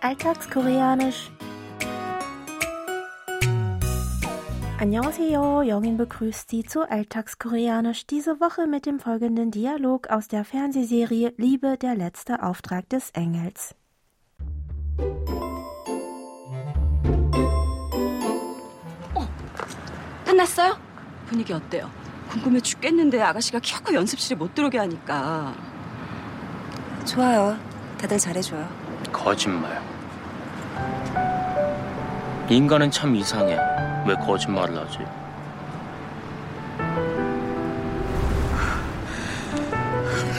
Alltagskoreanisch. Annyeonghaseyo, Jongin begrüßt Sie zu Alltagskoreanisch diese Woche mit dem folgenden Dialog aus der Fernsehserie Liebe, der letzte Auftrag des Engels. 끝났어요? 분위기 어때요? 궁금해 죽겠는데 아가씨가 겨우 연습실에 못 들어오게 하니까. 좋아요. 다들 잘해줘요. 거짓말. 인간은 참 이상해. 왜 거짓말을 하지?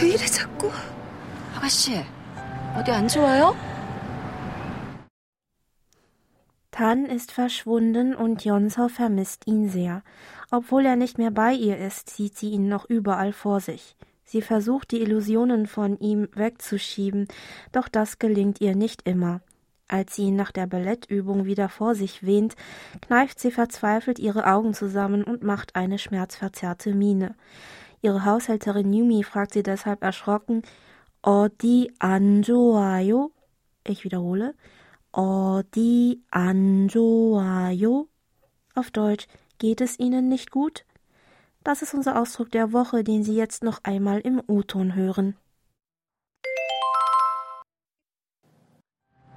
왜 이래 자꾸? 아가씨, 어디 안 좋아요? Tan ist verschwunden und Yonseo vermisst ihn sehr. Obwohl er nicht mehr bei ihr ist, sieht sie ihn noch überall vor sich. Sie versucht, die Illusionen von ihm wegzuschieben, doch das gelingt ihr nicht immer. Als sie ihn nach der Ballettübung wieder vor sich wehnt, kneift sie verzweifelt ihre Augen zusammen und macht eine schmerzverzerrte Miene. Ihre Haushälterin Yumi fragt sie deshalb erschrocken, Odi anjoayo? Ich wiederhole, Odi anjoayo? Auf Deutsch, geht es Ihnen nicht gut? Das ist unser Ausdruck der Woche, den Sie jetzt noch einmal im U-Ton hören.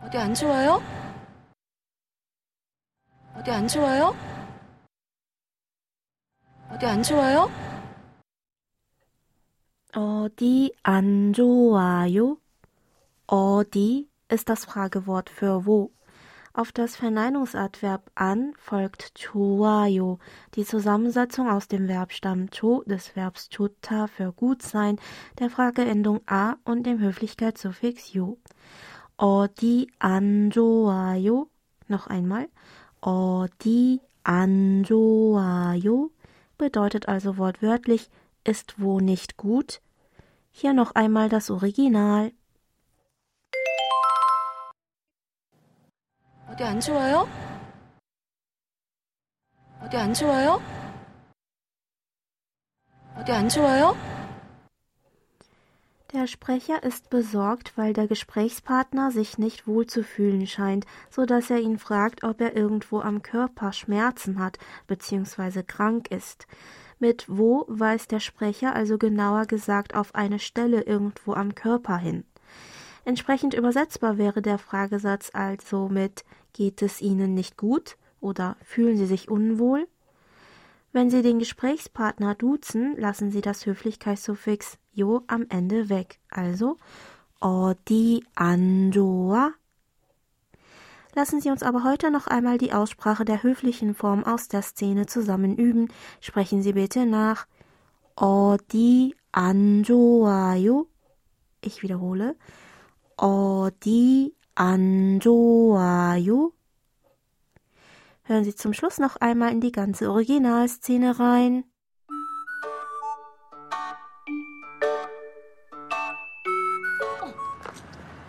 어디 안 좋아요? 어디 안 좋아요? 어디 안 좋아요? 어디 안 좋아요? 어디 ist das Fragewort für wo. Auf das Verneinungsadverb an folgt 좋아요, die Zusammensetzung aus dem Verbstamm 조 des Verbs 좋다 für gut sein, der Frageendung a und dem Höflichkeitssuffix 요. 어디 안 좋아요? Noch einmal. 어디 안 좋아요? bedeutet also wortwörtlich ist wo nicht gut. Hier noch einmal das Original. 어디 안 좋아요? 어디 안 좋아요? 어디 안 좋아요? Der Sprecher ist besorgt, weil der Gesprächspartner sich nicht wohl zu fühlen scheint, so dass er ihn fragt, ob er irgendwo am Körper Schmerzen hat bzw. krank ist. Mit wo weist der Sprecher also genauer gesagt auf eine Stelle irgendwo am Körper hin. Entsprechend übersetzbar wäre der Fragesatz also mit Geht es Ihnen nicht gut oder fühlen Sie sich unwohl? Wenn Sie den Gesprächspartner duzen, lassen Sie das Höflichkeitssuffix jo am Ende weg, also 어디 안 좋아? Lassen Sie uns aber heute noch einmal die Aussprache der höflichen Form aus der Szene zusammen üben. Sprechen Sie bitte nach 어디 안 좋아요? Ich wiederhole. 어디 안 좋아요? Hören Sie zum Schluss noch einmal in die ganze Originalszene rein.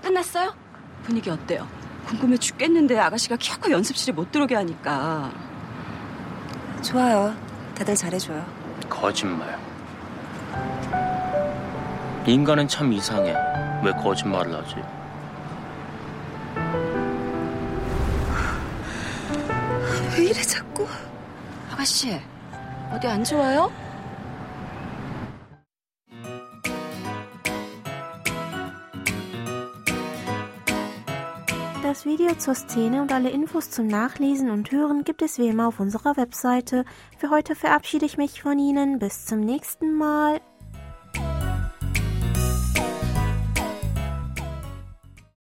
끝났어요? 분위기 어때요? 궁금해 죽겠는데 아가씨가 겨우 연습실에 못 들어오게 하니까. 좋아요. 다들 잘해줘요. 거짓말. 인간은 참 이상해. 왜 거짓말을 하지? 왜 이래 자꾸? 아가씨, 어디 안 좋아요? Das Video zur Szene und alle Infos zum Nachlesen und Hören gibt es wie immer auf unserer Webseite. Für heute verabschiede ich mich von Ihnen. Bis zum nächsten Mal.